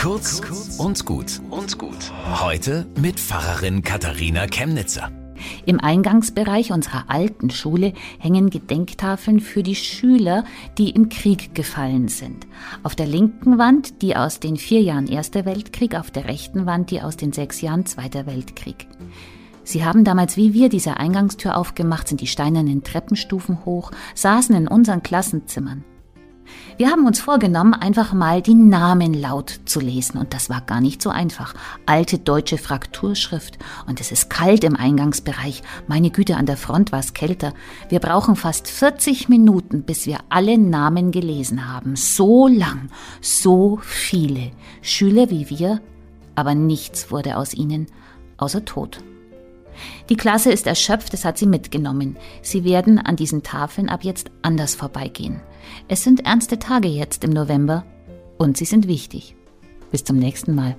Kurz und gut und gut. Heute mit Pfarrerin Katharina Chemnitzer. Im Eingangsbereich unserer alten Schule hängen Gedenktafeln für die Schüler, die im Krieg gefallen sind. Auf der linken Wand die aus den vier Jahren Erster Weltkrieg, auf der rechten Wand die aus den sechs Jahren Zweiter Weltkrieg. Sie haben damals wie wir diese Eingangstür aufgemacht, sind die steinernen Treppenstufen hoch, saßen in unseren Klassenzimmern. Wir haben uns vorgenommen, einfach mal die Namen laut zu lesen und das war gar nicht so einfach. Alte deutsche Frakturschrift und es ist kalt im Eingangsbereich. Meine Güte, an der Front war es kälter. Wir brauchen fast 40 Minuten, bis wir alle Namen gelesen haben. So lang, so viele. Schüler wie wir, aber nichts wurde aus ihnen, außer Tod. Die Klasse ist erschöpft, es hat sie mitgenommen. Sie werden an diesen Tafeln ab jetzt anders vorbeigehen. Es sind ernste Tage jetzt im November und sie sind wichtig. Bis zum nächsten Mal.